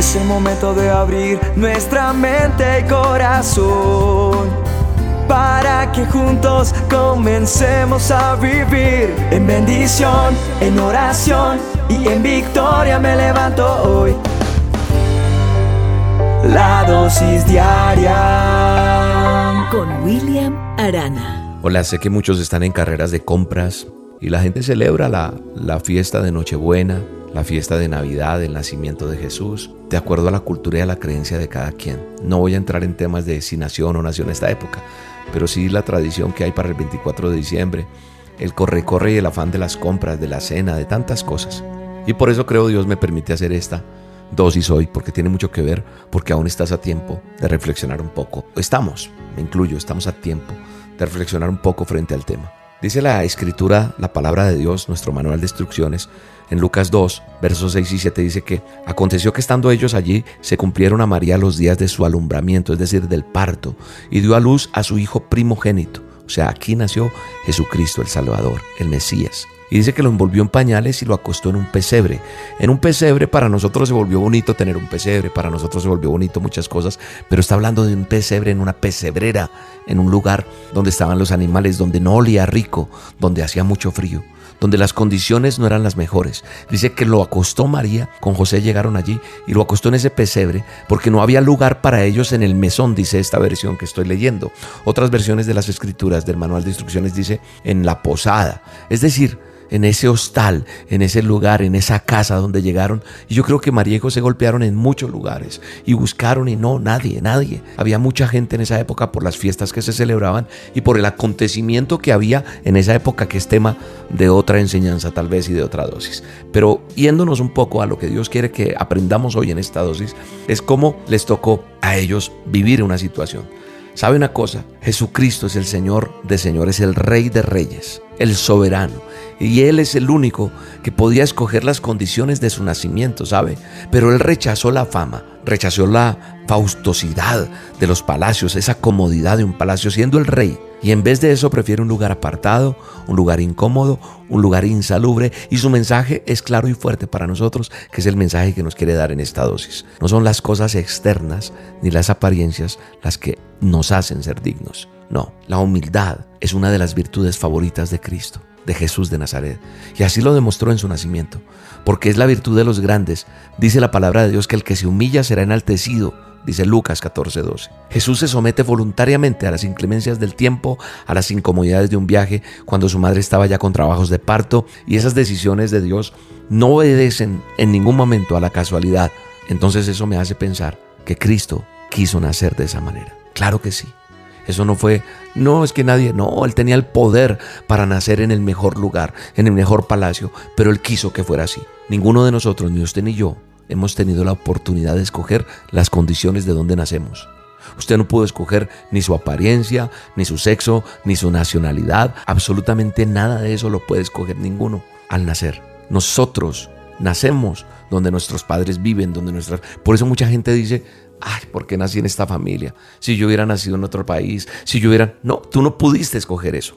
Es el momento de abrir nuestra mente y corazón para que juntos comencemos a vivir en bendición, en oración y en victoria me levanto hoy. La dosis diaria con William Arana. Hola, sé que muchos están en carreras de compras y la gente celebra la, la fiesta de Nochebuena la fiesta de Navidad, el nacimiento de Jesús, de acuerdo a la cultura y a la creencia de cada quien. No voy a entrar en temas de si nació o no nació en esta época, pero sí la tradición que hay para el 24 de diciembre, el corre-corre y el afán de las compras, de la cena, de tantas cosas. Y por eso creo Dios me permite hacer esta dosis hoy, porque tiene mucho que ver, porque aún estás a tiempo de reflexionar un poco. Estamos, me incluyo, estamos a tiempo de reflexionar un poco frente al tema. Dice la escritura, la palabra de Dios, nuestro manual de instrucciones, en Lucas 2, versos 6 y 7 dice que aconteció que estando ellos allí se cumplieron a María los días de su alumbramiento, es decir, del parto, y dio a luz a su hijo primogénito. O sea, aquí nació Jesucristo el Salvador, el Mesías. Y dice que lo envolvió en pañales y lo acostó en un pesebre. En un pesebre para nosotros se volvió bonito tener un pesebre, para nosotros se volvió bonito muchas cosas, pero está hablando de un pesebre en una pesebrera, en un lugar donde estaban los animales, donde no olía rico, donde hacía mucho frío donde las condiciones no eran las mejores. Dice que lo acostó María, con José llegaron allí y lo acostó en ese pesebre porque no había lugar para ellos en el mesón, dice esta versión que estoy leyendo. Otras versiones de las escrituras del manual de instrucciones dice en la posada. Es decir, en ese hostal, en ese lugar, en esa casa donde llegaron. Y yo creo que María y José golpearon en muchos lugares y buscaron y no, nadie, nadie. Había mucha gente en esa época por las fiestas que se celebraban y por el acontecimiento que había en esa época que es tema de otra enseñanza tal vez y de otra dosis. Pero yéndonos un poco a lo que Dios quiere que aprendamos hoy en esta dosis, es cómo les tocó a ellos vivir una situación. ¿Sabe una cosa? Jesucristo es el Señor de señores, el Rey de reyes, el soberano. Y Él es el único que podía escoger las condiciones de su nacimiento, ¿sabe? Pero Él rechazó la fama, rechazó la faustosidad de los palacios, esa comodidad de un palacio siendo el rey. Y en vez de eso prefiere un lugar apartado, un lugar incómodo, un lugar insalubre. Y su mensaje es claro y fuerte para nosotros, que es el mensaje que nos quiere dar en esta dosis. No son las cosas externas ni las apariencias las que nos hacen ser dignos. No, la humildad es una de las virtudes favoritas de Cristo de Jesús de Nazaret. Y así lo demostró en su nacimiento, porque es la virtud de los grandes. Dice la palabra de Dios que el que se humilla será enaltecido, dice Lucas 14:12. Jesús se somete voluntariamente a las inclemencias del tiempo, a las incomodidades de un viaje, cuando su madre estaba ya con trabajos de parto, y esas decisiones de Dios no obedecen en ningún momento a la casualidad. Entonces eso me hace pensar que Cristo quiso nacer de esa manera. Claro que sí. Eso no fue, no es que nadie, no, él tenía el poder para nacer en el mejor lugar, en el mejor palacio, pero él quiso que fuera así. Ninguno de nosotros, ni usted ni yo, hemos tenido la oportunidad de escoger las condiciones de donde nacemos. Usted no pudo escoger ni su apariencia, ni su sexo, ni su nacionalidad. Absolutamente nada de eso lo puede escoger ninguno al nacer. Nosotros nacemos donde nuestros padres viven, donde nuestras... Por eso mucha gente dice, ay, ¿por qué nací en esta familia? Si yo hubiera nacido en otro país, si yo hubiera... No, tú no pudiste escoger eso.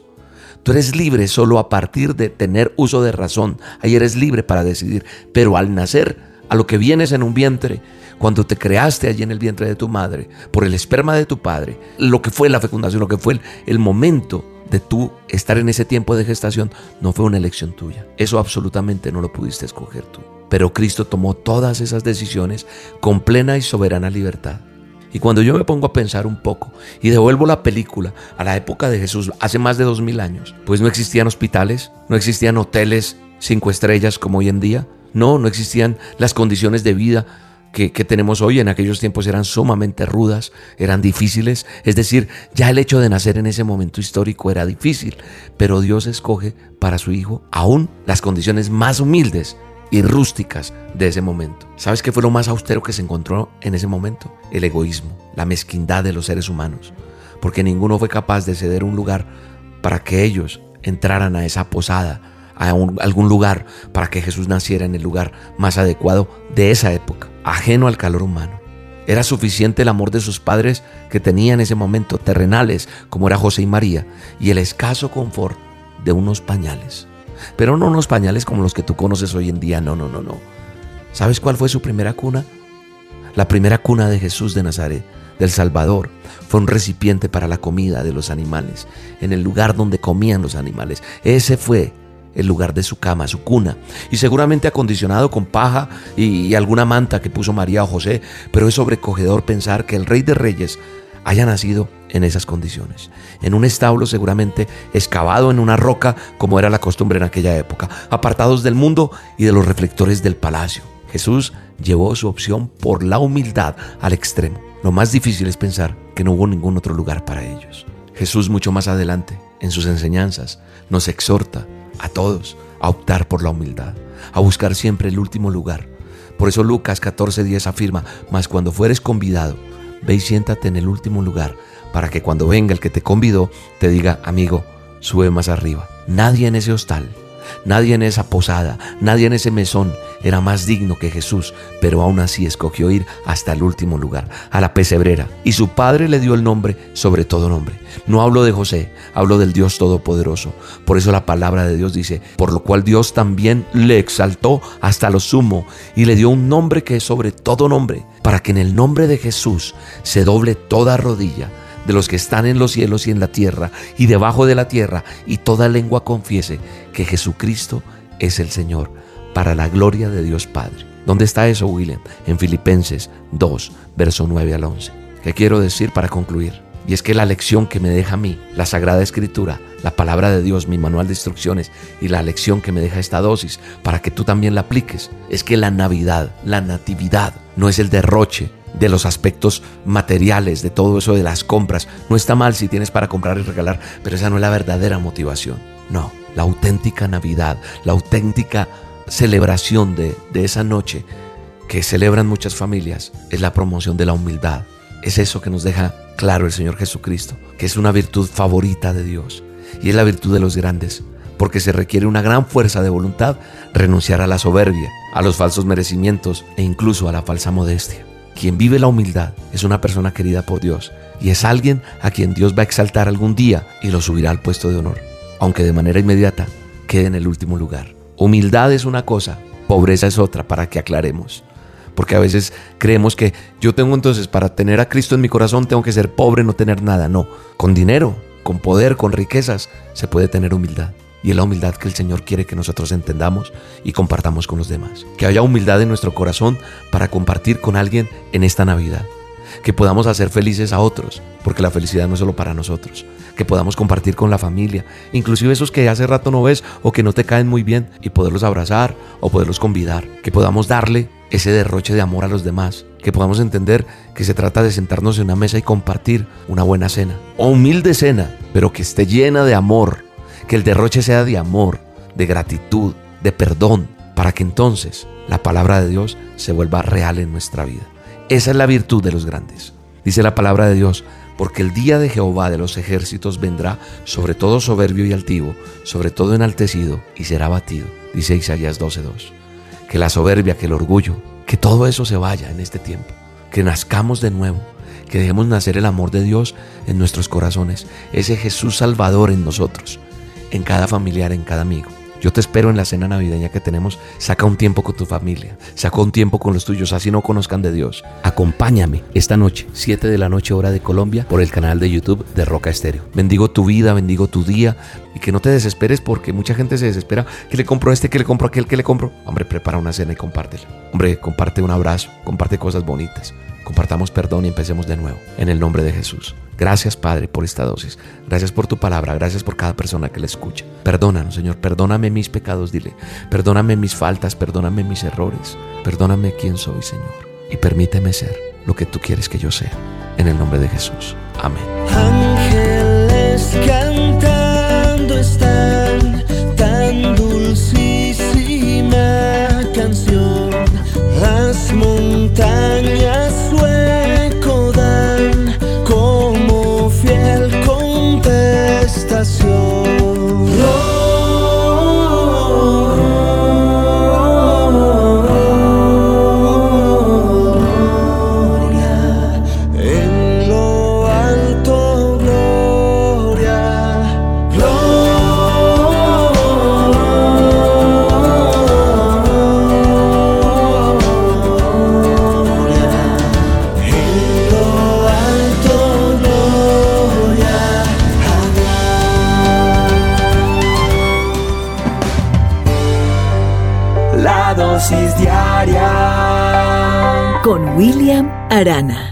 Tú eres libre solo a partir de tener uso de razón. Ahí eres libre para decidir. Pero al nacer, a lo que vienes en un vientre, cuando te creaste allí en el vientre de tu madre, por el esperma de tu padre, lo que fue la fecundación, lo que fue el, el momento de tú estar en ese tiempo de gestación, no fue una elección tuya. Eso absolutamente no lo pudiste escoger tú. Pero Cristo tomó todas esas decisiones con plena y soberana libertad. Y cuando yo me pongo a pensar un poco y devuelvo la película a la época de Jesús, hace más de dos mil años, pues no existían hospitales, no existían hoteles cinco estrellas como hoy en día, no, no existían las condiciones de vida que, tenemos hoy en aquellos tiempos eran sumamente rudas, eran difíciles. Es decir, ya el hecho de nacer en ese momento histórico era difícil, pero Dios escoge para su Hijo aún las condiciones más humildes y rústicas de ese momento. ¿Sabes qué fue lo más austero que se encontró en ese momento? El egoísmo, la mezquindad de los seres humanos, porque ninguno fue capaz de ceder un lugar para que ellos entraran a esa posada, a algún lugar, para que Jesús naciera en el lugar más adecuado de esa época, ajeno al calor humano. Era suficiente el amor de sus padres que tenían en ese momento, terrenales, como era José y María, y el escaso confort de unos pañales. Pero no unos pañales como los que tú conoces hoy en día, no, no, no, no. ¿Sabes cuál fue su primera cuna? La primera cuna de Jesús de Nazaret, del Salvador, fue un recipiente para la comida de los animales, en el lugar donde comían los animales. Ese fue el lugar de su cama, su cuna, y seguramente acondicionado con paja y, alguna manta que puso María o José, pero es sobrecogedor pensar que el Rey de Reyes haya nacido en esas condiciones, en un establo seguramente excavado en una roca como era la costumbre en aquella época, apartados del mundo y de los reflectores del palacio. Jesús llevó su opción por la humildad al extremo. Lo más difícil es pensar que no hubo ningún otro lugar para ellos. Jesús mucho más adelante, en sus enseñanzas, nos exhorta a todos a optar por la humildad, a buscar siempre el último lugar. Por eso Lucas 14:10 afirma, mas cuando fueres convidado, ve y siéntate en el último lugar, para que cuando venga el que te convidó, te diga, amigo, sube más arriba. Nadie en ese hostal Nadie en esa posada, nadie en ese mesón era más digno que Jesús, pero aún así escogió ir hasta el último lugar, a la pesebrera, y su padre le dio el nombre sobre todo nombre. No hablo de José, hablo del Dios Todopoderoso. Por eso la palabra de Dios dice, por lo cual Dios también le exaltó hasta lo sumo y le dio un nombre que es sobre todo nombre, para que en el nombre de Jesús se doble toda rodilla de los que están en los cielos y en la tierra y debajo de la tierra, y toda lengua confiese que Jesucristo es el Señor, para la gloria de Dios Padre. ¿Dónde está eso, William? En Filipenses 2, verso 9 al 11. ¿Qué quiero decir para concluir? Y es que la lección que me deja a mí, la Sagrada Escritura, la palabra de Dios, mi manual de instrucciones y la lección que me deja esta dosis para que tú también la apliques, es que la Navidad, la Natividad, no es el derroche de los aspectos materiales, de todo eso de las compras. No está mal si tienes para comprar y regalar, pero esa no es la verdadera motivación. No, la auténtica Navidad, la auténtica celebración de, de esa noche que celebran muchas familias es la promoción de la humildad. Es eso que nos deja claro el Señor Jesucristo, que es una virtud favorita de Dios y es la virtud de los grandes, porque se requiere una gran fuerza de voluntad renunciar a la soberbia, a los falsos merecimientos e incluso a la falsa modestia. Quien vive la humildad es una persona querida por Dios y es alguien a quien Dios va a exaltar algún día y lo subirá al puesto de honor, aunque de manera inmediata quede en el último lugar. Humildad es una cosa, pobreza es otra, para que aclaremos. Porque a veces creemos que yo tengo entonces, para tener a Cristo en mi corazón, tengo que ser pobre, no tener nada. No, con dinero, con poder, con riquezas, se puede tener humildad y es la humildad que el Señor quiere que nosotros entendamos y compartamos con los demás. Que haya humildad en nuestro corazón para compartir con alguien en esta Navidad. Que podamos hacer felices a otros, porque la felicidad no es solo para nosotros. Que podamos compartir con la familia, inclusive esos que hace rato no ves o que no te caen muy bien, y poderlos abrazar o poderlos convidar. Que podamos darle ese derroche de amor a los demás. Que podamos entender que se trata de sentarnos en una mesa y compartir una buena cena. O humilde cena, pero que esté llena de amor, que el derroche sea de amor, de gratitud, de perdón, para que entonces la palabra de Dios se vuelva real en nuestra vida. Esa es la virtud de los grandes. Dice la palabra de Dios, porque el día de Jehová de los ejércitos vendrá sobre todo soberbio y altivo, sobre todo enaltecido, y será batido. Dice Isaías 12:2. Que la soberbia, que el orgullo, que todo eso se vaya en este tiempo, que nazcamos de nuevo, que dejemos nacer el amor de Dios en nuestros corazones, ese Jesús Salvador en nosotros, en cada familiar, en cada amigo. Yo te espero en la cena navideña que tenemos. Saca un tiempo con tu familia. Saca un tiempo con los tuyos, así no conozcan de Dios. Acompáñame esta noche, 7 de la noche hora de Colombia, por el canal de YouTube de Roca Estéreo. Bendigo tu vida, bendigo tu día y que no te desesperes porque mucha gente se desespera. Que le compro este, que le compro aquel, que le compro. Hombre, prepara una cena y compártela. Hombre, comparte un abrazo, comparte cosas bonitas. Compartamos perdón y empecemos de nuevo. En el nombre de Jesús. Gracias, Padre, por esta dosis. Gracias por tu palabra. Gracias por cada persona que la escucha. Perdónanos, Señor. Perdóname mis pecados, dile. Perdóname mis faltas. Perdóname mis errores. Perdóname quién soy, Señor. Y permíteme ser lo que tú quieres que yo sea. En el nombre de Jesús. Amén. William Arana.